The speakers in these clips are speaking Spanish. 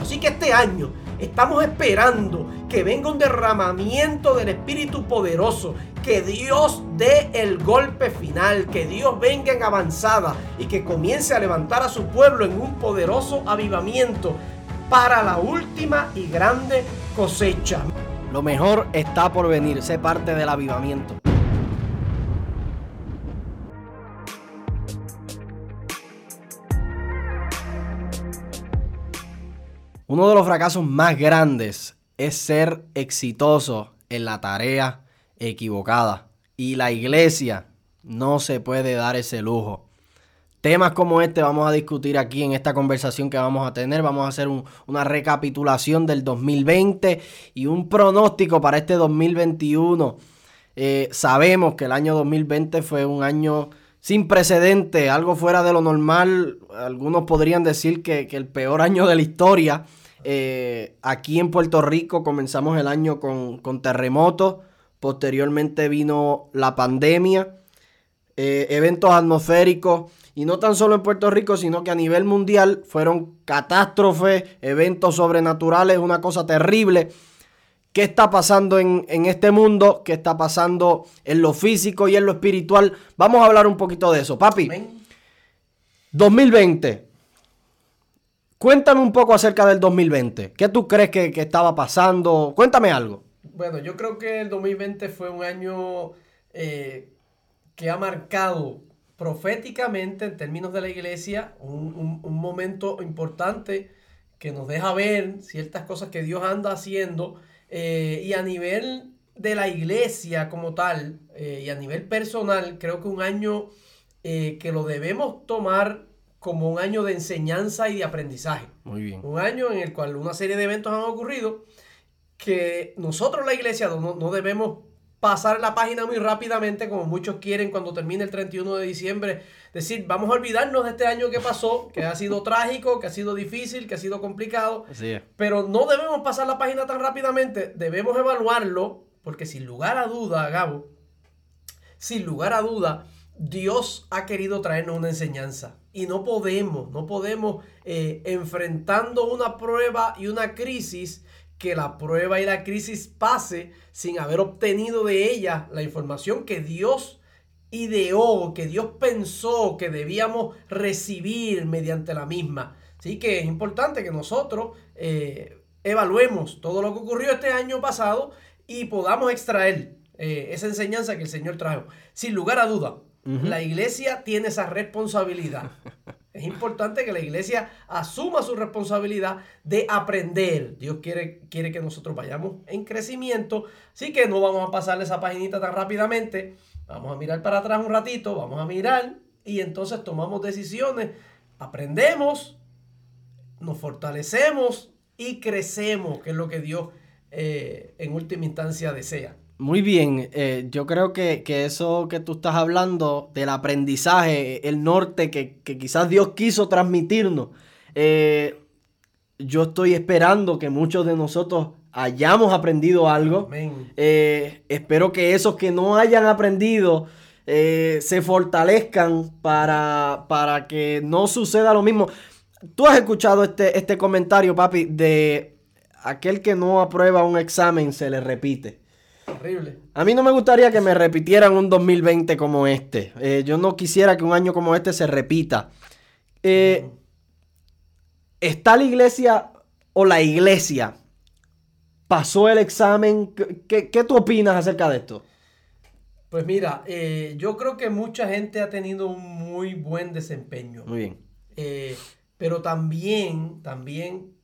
Así que este año estamos esperando que venga un derramamiento del Espíritu poderoso, que Dios dé el golpe final, que Dios venga en avanzada y que comience a levantar a su pueblo en un poderoso avivamiento para la última y grande cosecha. Lo mejor está por venir, sé parte del avivamiento. Uno de los fracasos más grandes es ser exitoso en la tarea equivocada. Y la iglesia no se puede dar ese lujo. Temas como este vamos a discutir aquí en esta conversación que vamos a tener. Vamos a hacer una recapitulación del 2020 y un pronóstico para este 2021. Eh, sabemos que el año 2020 fue un año sin precedente, algo fuera de lo normal. Algunos podrían decir que, el peor año de la historia. Eh, aquí en Puerto Rico comenzamos el año con, terremotos, posteriormente vino la pandemia, eh, eventos atmosféricos, y no tan solo en Puerto Rico, sino que a nivel mundial fueron catástrofes, eventos sobrenaturales, una cosa terrible qué está pasando en, este mundo, qué está pasando en lo físico y en lo espiritual. Vamos a hablar un poquito de eso. Papi, 2020. Cuéntame un poco acerca del 2020. ¿Qué tú crees que, estaba pasando? Cuéntame algo. Bueno, yo creo que el 2020 fue un año eh, que ha marcado proféticamente en términos de la iglesia un, un momento importante que nos deja ver ciertas cosas que Dios anda haciendo eh, y a nivel de la iglesia como tal eh, y a nivel personal, creo que un año eh, que lo debemos tomar como un año de enseñanza y de aprendizaje. Muy bien. Un año en el cual una serie de eventos han ocurrido que nosotros la iglesia no, no debemos pasar la página muy rápidamente, como muchos quieren cuando termine el 31 de diciembre. Decir, vamos a olvidarnos de este año que pasó, que ha sido trágico, que ha sido difícil, que ha sido complicado. Pero no debemos pasar la página tan rápidamente, debemos evaluarlo, porque sin lugar a duda, Gabo, sin lugar a duda, Dios ha querido traernos una enseñanza. Y no podemos, no podemos, eh, enfrentando una prueba y una crisis, que la prueba y la crisis pase sin haber obtenido de ella la información que Dios ideó, que Dios pensó que debíamos recibir mediante la misma. Así que es importante que nosotros eh, evaluemos todo lo que ocurrió este año pasado y podamos extraer eh, esa enseñanza que el Señor trajo. Sin lugar a duda, la iglesia tiene esa responsabilidad Es importante que la iglesia asuma su responsabilidad de aprender. Dios quiere, quiere que nosotros vayamos en crecimiento. Así que no vamos a pasarle esa paginita tan rápidamente. Vamos a mirar para atrás un ratito, vamos a mirar y entonces tomamos decisiones. Aprendemos, nos fortalecemos y crecemos, que es lo que Dios eh, en última instancia desea. Muy bien, eh, yo creo que, eso que tú estás hablando del aprendizaje, el norte que, quizás Dios quiso transmitirnos, eh, yo estoy esperando que muchos de nosotros hayamos aprendido algo. Eh, espero que esos que no hayan aprendido se fortalezcan para, para que no suceda lo mismo. Tú has escuchado este, este comentario, papi, de aquel que no aprueba un examen se le repite. Horrible. A mí no me gustaría que me repitieran un 2020 como este. Eh, yo no quisiera que un año como este se repita. Eh, ¿Está la iglesia o la iglesia pasó el examen? ¿Qué, tú opinas acerca de esto? Pues mira, eh, yo creo que mucha gente ha tenido un muy buen desempeño. Muy bien. pero también, también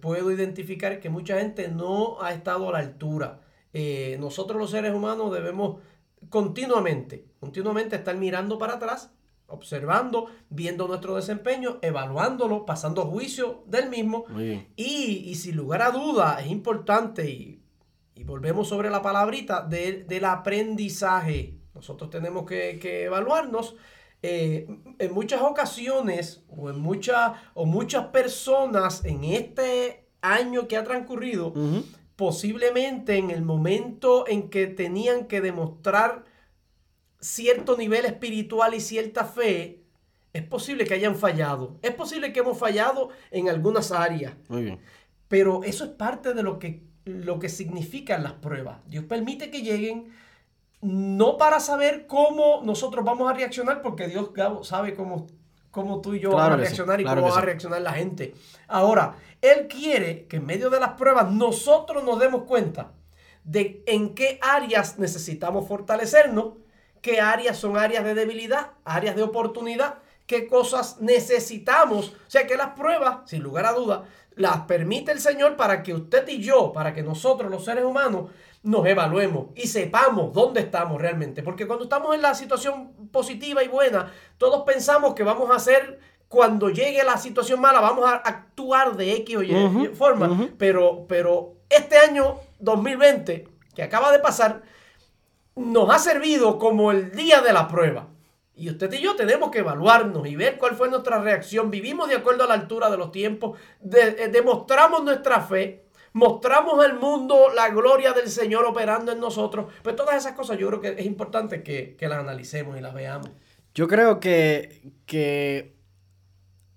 puedo identificar que mucha gente no ha estado a la altura. Eh, nosotros los seres humanos debemos continuamente, continuamente estar mirando para atrás, observando, viendo nuestro desempeño, evaluándolo, pasando juicio del mismo. Y, sin lugar a duda es importante, y, volvemos sobre la palabrita, del aprendizaje. Nosotros tenemos que, evaluarnos. Eh, en muchas ocasiones o en muchas o muchas personas en este año que ha transcurrido posiblemente en el momento en que tenían que demostrar cierto nivel espiritual y cierta fe, Es posible que hayan fallado. Es posible que hemos fallado en algunas áreas. Muy bien. Pero eso es parte de lo que, lo que significan las pruebas. Dios permite que lleguen no para saber cómo nosotros vamos a reaccionar, porque Dios Gabo, sabe cómo, cómo tú y yo Claro vamos a sí, reaccionar y cómo va a reaccionar la gente. Ahora, Él quiere que en medio de las pruebas nosotros nos demos cuenta de en qué áreas necesitamos fortalecernos, qué áreas son áreas de debilidad, áreas de oportunidad, qué cosas necesitamos. O sea que las pruebas, sin lugar a dudas, las permite el Señor para que usted y yo, para que nosotros los seres humanos, nos evaluemos y sepamos dónde estamos realmente. Porque cuando estamos en la situación positiva y buena, todos pensamos que vamos a hacer, cuando llegue la situación mala, vamos a actuar de X o Y Ujú, forma. pero, pero este año 2020, que acaba de pasar, nos ha servido como el día de la prueba. Y usted y yo tenemos que evaluarnos y ver cuál fue nuestra reacción. Vivimos de acuerdo a la altura de los tiempos, de- eh, demostramos nuestra fe, mostramos al mundo la gloria del Señor operando en nosotros. Pues todas esas cosas yo creo que es importante que, que las analicemos y las veamos. Yo creo que, que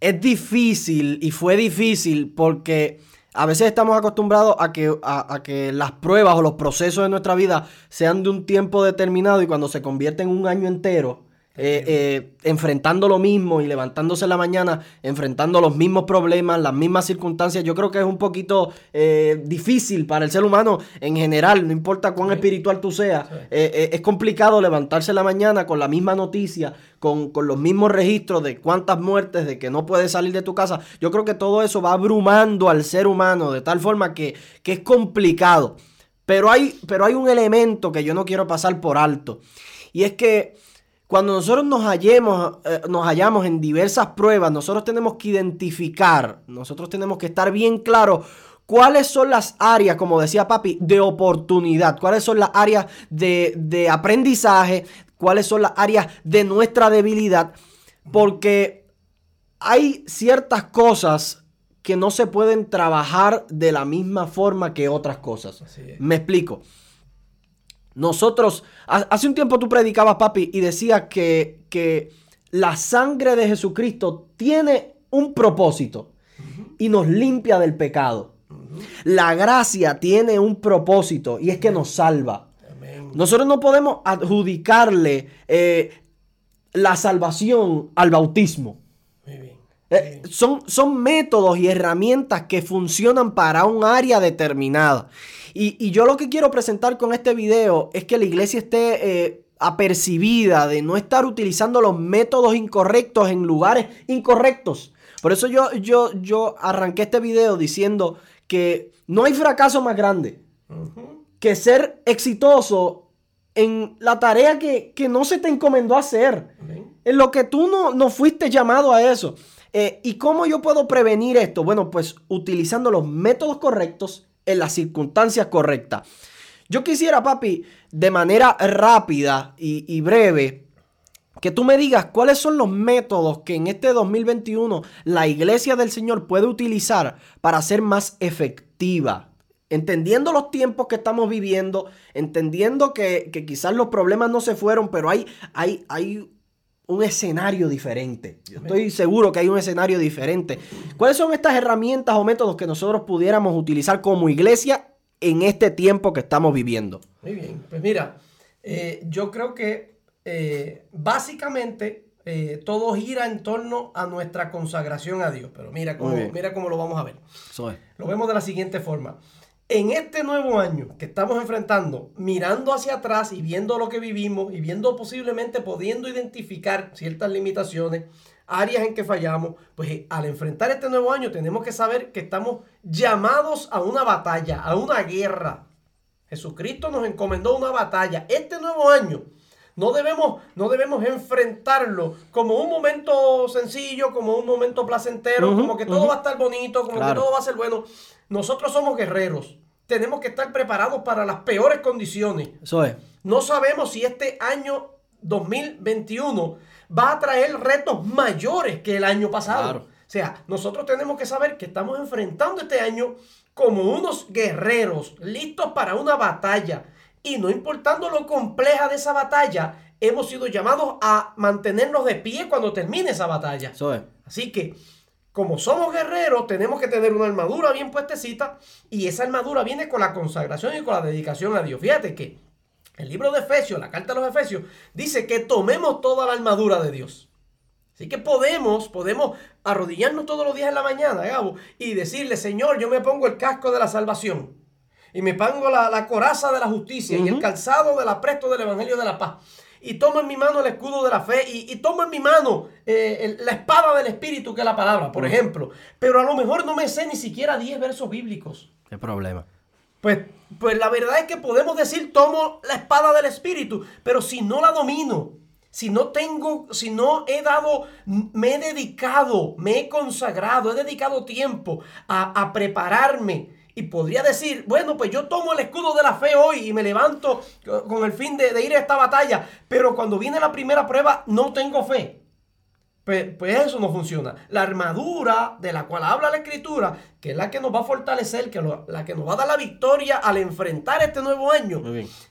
es difícil y fue difícil porque a veces estamos acostumbrados a que, a, a que las pruebas o los procesos de nuestra vida sean de un tiempo determinado y cuando se convierte en un año entero, eh, eh, enfrentando lo mismo y levantándose en la mañana, enfrentando los mismos problemas, las mismas circunstancias, yo creo que es un poquito eh, difícil para el ser humano en general, no importa cuán Sí. espiritual tú seas, Sí. es complicado levantarse en la mañana con la misma noticia, con, con los mismos registros de cuántas muertes, de que no puedes salir de tu casa. Yo creo que todo eso va abrumando al ser humano de tal forma que, que es complicado. Pero hay, pero hay un elemento que yo no quiero pasar por alto. Y es que cuando nosotros nos hallemos, eh, nos hallamos en diversas pruebas, nosotros tenemos que identificar, nosotros tenemos que estar bien claros cuáles son las áreas, como decía papi, de oportunidad, cuáles son las áreas de, de aprendizaje, cuáles son las áreas de nuestra debilidad, porque hay ciertas cosas que no se pueden trabajar de la misma forma que otras cosas. Me explico. Nosotros, ha- hace un tiempo tú predicabas, papi, y decías que, que la sangre de Jesucristo tiene un propósito y nos limpia del pecado. La gracia tiene un propósito y es que nos salva. Nosotros no podemos adjudicarle eh, la salvación al bautismo. Eh, son, son métodos y herramientas que funcionan para un área determinada. Y, y yo lo que quiero presentar con este video es que la iglesia esté eh, apercibida de no estar utilizando los métodos incorrectos en lugares incorrectos. Por eso yo, yo, yo arranqué este video diciendo que no hay fracaso más grande que ser exitoso en la tarea que, que no se te encomendó hacer. Amén. En lo que tú no, no fuiste llamado a eso. Eh, ¿Y cómo yo puedo prevenir esto? Bueno, pues utilizando los métodos correctos en las circunstancias correctas. Yo quisiera, papi, de manera rápida y, breve, que tú me digas cuáles son los métodos que en este 2021 la iglesia del Señor puede utilizar para ser más efectiva. Entendiendo los tiempos que estamos viviendo, entendiendo que, que quizás los problemas no se fueron, pero hay, hay, hay un escenario diferente. Yo estoy seguro que hay un escenario diferente. ¿Cuáles son estas herramientas o métodos que nosotros pudiéramos utilizar como iglesia en este tiempo que estamos viviendo? Muy bien, pues mira, eh, yo creo que eh, básicamente eh, todo gira en torno a nuestra consagración a Dios. Pero mira cómo, mira cómo lo vamos a ver. Lo vemos de la siguiente forma. En este nuevo año que estamos enfrentando, mirando hacia atrás y viendo lo que vivimos y viendo posiblemente pudiendo identificar ciertas limitaciones, áreas en que fallamos, pues eh, al enfrentar este nuevo año tenemos que saber que estamos llamados a una batalla, a una guerra. Jesucristo nos encomendó una batalla. Este nuevo año no debemos, no debemos enfrentarlo como un momento sencillo, como un momento placentero, como que todo va a estar bonito, como Claro. que todo va a ser bueno. Nosotros somos guerreros. Tenemos que estar preparados para las peores condiciones. Eso es. No sabemos si este año 2021 va a traer retos mayores que el año pasado. Claro. O sea, nosotros tenemos que saber que estamos enfrentando este año como unos guerreros listos para una batalla. Y no importando lo compleja de esa batalla, hemos sido llamados a mantenernos de pie cuando termine esa batalla. Eso es. Así que, como somos guerreros, tenemos que tener una armadura bien puestecita y esa armadura viene con la consagración y con la dedicación a Dios. Fíjate que el libro de Efesios, la carta a los Efesios, dice que tomemos toda la armadura de Dios. Así que podemos, podemos arrodillarnos todos los días en la mañana, Gabo, y decirle, Señor, yo me pongo el casco de la salvación y me pongo la, coraza de la justicia y el calzado del apresto del evangelio de la paz y tomo en mi mano el escudo de la fe y, tomo en mi mano eh, la espada del Espíritu, que es la palabra, por ejemplo. Pero a lo mejor no me sé ni siquiera 10 versos bíblicos. ¿Qué problema? Pues, pues la verdad es que podemos decir tomo la espada del Espíritu, pero si no la domino, si no tengo, si no he dado, me he dedicado, me he consagrado, he dedicado tiempo a, a prepararme, y podría decir, bueno, pues yo tomo el escudo de la fe hoy y me levanto con el fin de, ir a esta batalla, pero cuando viene la primera prueba no tengo fe. Pues, pues, eso no funciona. La armadura de la cual habla la escritura, que es la que nos va a fortalecer, que la que nos va a dar la victoria al enfrentar este nuevo año,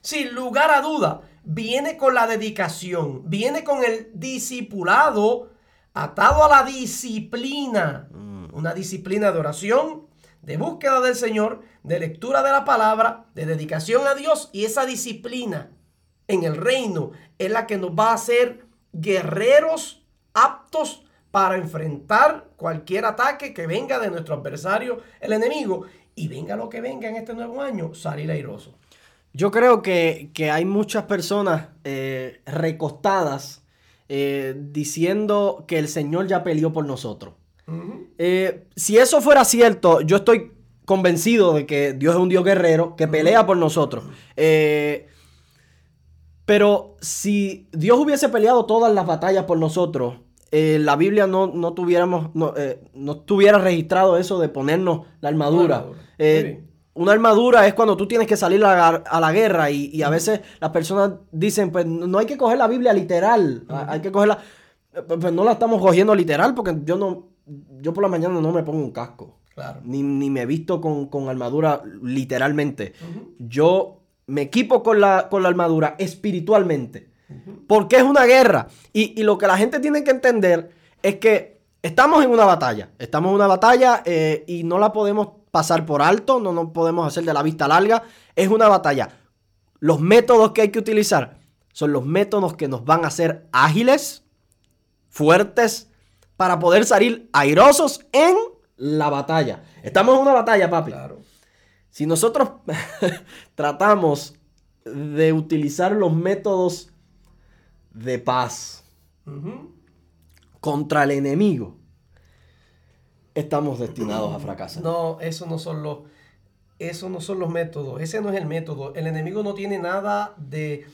sin lugar a duda, viene con la dedicación, viene con el discipulado atado a la disciplina. Mm. Una disciplina de oración, de búsqueda del Señor, de lectura de la palabra, de dedicación a Dios y esa disciplina en el reino es la que nos va a hacer guerreros aptos para enfrentar cualquier ataque que venga de nuestro adversario, el enemigo, y venga lo que venga en este nuevo año, salir airoso. Yo creo que, hay muchas personas eh, recostadas eh, diciendo que el Señor ya peleó por nosotros. Eh, si eso fuera cierto, yo estoy convencido de que Dios es un Dios guerrero que pelea por nosotros. Eh, pero si Dios hubiese peleado todas las batallas por nosotros, eh, la Biblia no, no tuviéramos, no, no, tuviera registrado eso de ponernos la armadura. Una armadura. es cuando tú tienes que salir a, la guerra y, a veces las personas dicen, pues no hay que coger la Biblia literal, hay que cogerla, pues no la estamos cogiendo literal porque yo no, yo por la mañana no me pongo un casco. Claro. Ni, me visto con, armadura literalmente. Yo me equipo con la, con la armadura espiritualmente. Porque es una guerra. Y, lo que la gente tiene que entender es que estamos en una batalla. Estamos en una batalla eh, y no la podemos pasar por alto, no nos podemos hacer de la vista larga. Es una batalla. Los métodos que hay que utilizar son los métodos que nos van a hacer ágiles, fuertes, para poder salir airosos en la batalla. Estamos en una batalla, papi. Claro. Si nosotros tratamos de utilizar los métodos de paz contra el enemigo, estamos destinados a fracasar. No, eso no son los, eso no son los métodos. Ese no es el método. El enemigo no tiene nada de,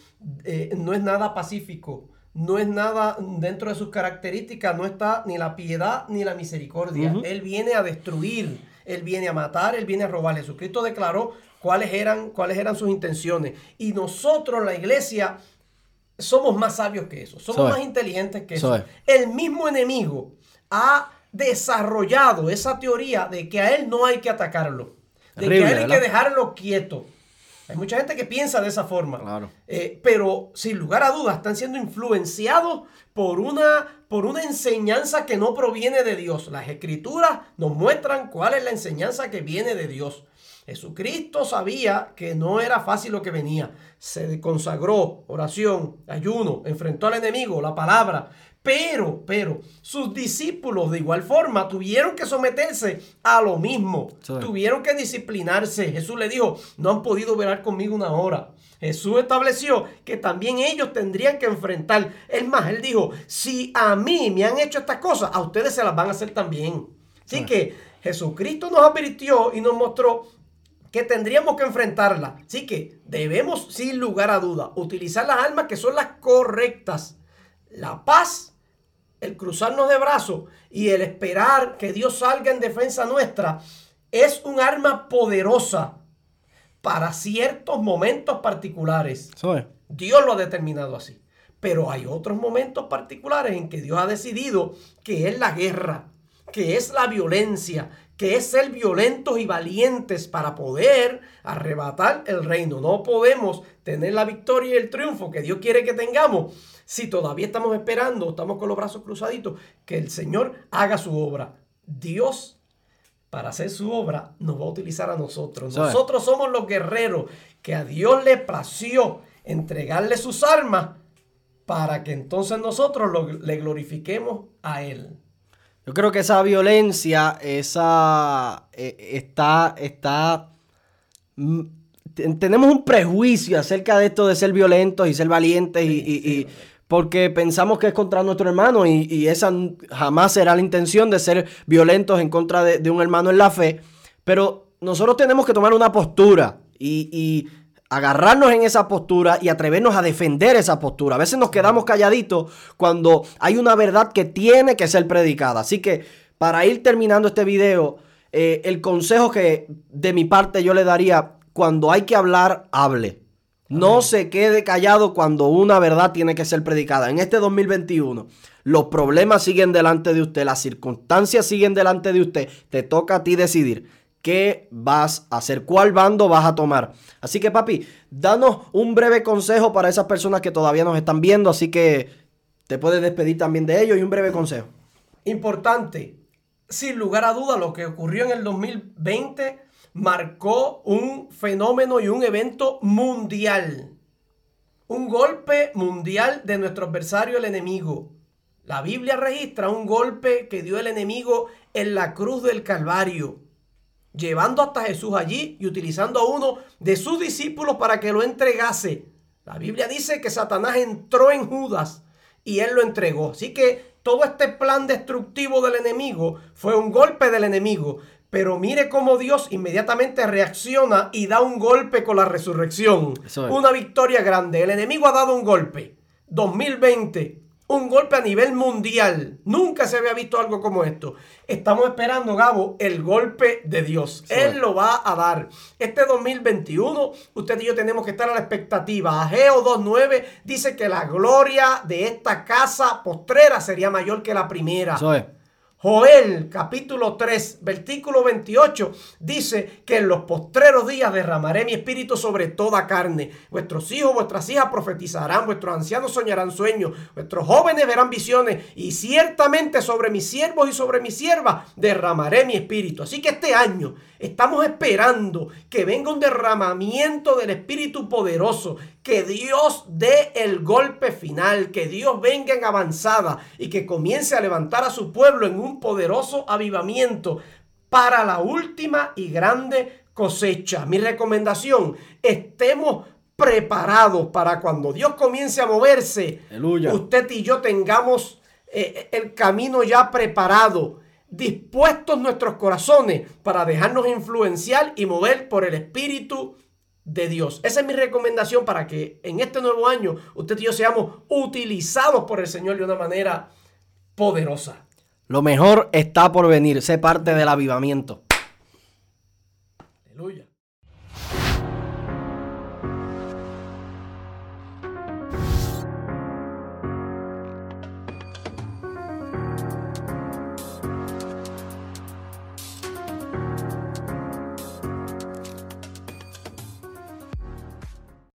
no es nada pacífico no es nada dentro de sus características, no está ni la piedad ni la misericordia. Él viene a destruir, él viene a matar, él viene a robar. Jesucristo declaró cuáles eran, cuáles eran sus intenciones. Y nosotros, la iglesia, somos más sabios que eso, somos más inteligentes que eso. El mismo enemigo ha desarrollado esa teoría de que a él no hay que atacarlo, de que a él hay que dejarlo quieto. Hay mucha gente que piensa de esa forma. Eh, pero sin lugar a dudas están siendo influenciados por una, por una enseñanza que no proviene de Dios. Las escrituras nos muestran cuál es la enseñanza que viene de Dios. Jesucristo sabía que no era fácil lo que venía. Se consagró, oración, ayuno, enfrentó al enemigo, la palabra. Pero, pero, sus discípulos de igual forma tuvieron que someterse a lo mismo. Tuvieron que disciplinarse. Jesús le dijo, no han podido velar conmigo una hora. Jesús estableció que también ellos tendrían que enfrentar. Es más, él dijo, si a mí me han hecho estas cosas, a ustedes se las van a hacer también. Así que Jesucristo nos advirtió y nos mostró que tendríamos que enfrentarla. Así que debemos, sin lugar a duda, utilizar las armas que son las correctas. La paz el cruzarnos de brazos y el esperar que Dios salga en defensa nuestra es un arma poderosa para ciertos momentos particulares. Dios lo ha determinado así. Pero hay otros momentos particulares en que Dios ha decidido que es la guerra, que es la violencia, que es ser violentos y valientes para poder arrebatar el reino. No podemos tener la victoria y el triunfo que Dios quiere que tengamos si todavía estamos esperando, estamos con los brazos cruzaditos, que el Señor haga su obra. Dios, para hacer su obra, nos va a utilizar a nosotros. Nosotros somos los guerreros que a Dios le plació entregarle sus armas para que entonces nosotros le glorifiquemos a Él. Yo creo que esa violencia, esa eh, está, está. Mm, tenemos un prejuicio acerca de esto de ser violentos y ser valientes y, porque pensamos que es contra nuestro hermano y, esa jamás será la intención de ser violentos en contra de, un hermano en la fe. Pero nosotros tenemos que tomar una postura y agarrarnos en esa postura y atrevernos a defender esa postura. A veces nos quedamos calladitos cuando hay una verdad que tiene que ser predicada. Así que para ir terminando este video, eh, el consejo que de mi parte yo le daría, cuando hay que hablar, hable. No se quede callado cuando una verdad tiene que ser predicada. En este 2021, los problemas siguen delante de usted, las circunstancias siguen delante de usted. Te toca a ti decidir qué vas a hacer, cuál bando vas a tomar. Así que papi, danos un breve consejo para esas personas que todavía nos están viendo, así que te puedes despedir también de ellos y un breve consejo. Importante, sin lugar a duda, lo que ocurrió en el 2020 marcó un fenómeno y un evento mundial. Un golpe mundial de nuestro adversario, el enemigo. La Biblia registra un golpe que dio el enemigo en la cruz del Calvario llevando hasta Jesús allí y utilizando a uno de sus discípulos para que lo entregase. La Biblia dice que Satanás entró en Judas y él lo entregó. Así que todo este plan destructivo del enemigo fue un golpe del enemigo. Pero mire cómo Dios inmediatamente reacciona y da un golpe con la resurrección. Una victoria grande. El enemigo ha dado un golpe. 2020 un golpe a nivel mundial. Nunca se había visto algo como esto. Estamos esperando, Gabo, el golpe de Dios. Él lo va a dar. Este 2021, usted y yo tenemos que estar a la expectativa. Ageo 2.9 dice que la gloria de esta casa postrera sería mayor que la primera. Joel capítulo 3, versículo 28 dice que en los postreros días derramaré mi espíritu sobre toda carne. Vuestros hijos, vuestras hijas profetizarán, vuestros ancianos soñarán sueños, vuestros jóvenes verán visiones y ciertamente sobre mis siervos y sobre mis siervas derramaré mi espíritu. Así que este año estamos esperando que venga un derramamiento del espíritu poderoso, que Dios dé el golpe final, que Dios venga en avanzada y que comience a levantar a su pueblo en un poderoso avivamiento para la última y grande cosecha. Mi recomendación, estemos preparados para cuando Dios comience a moverse, usted y yo tengamos eh, el camino ya preparado, dispuestos nuestros corazones para dejarnos influenciar y mover por el Espíritu de Dios. Esa es mi recomendación para que en este nuevo año usted y yo seamos utilizados por el Señor de una manera poderosa. Lo mejor está por venir, sé parte del avivamiento. Aleluya.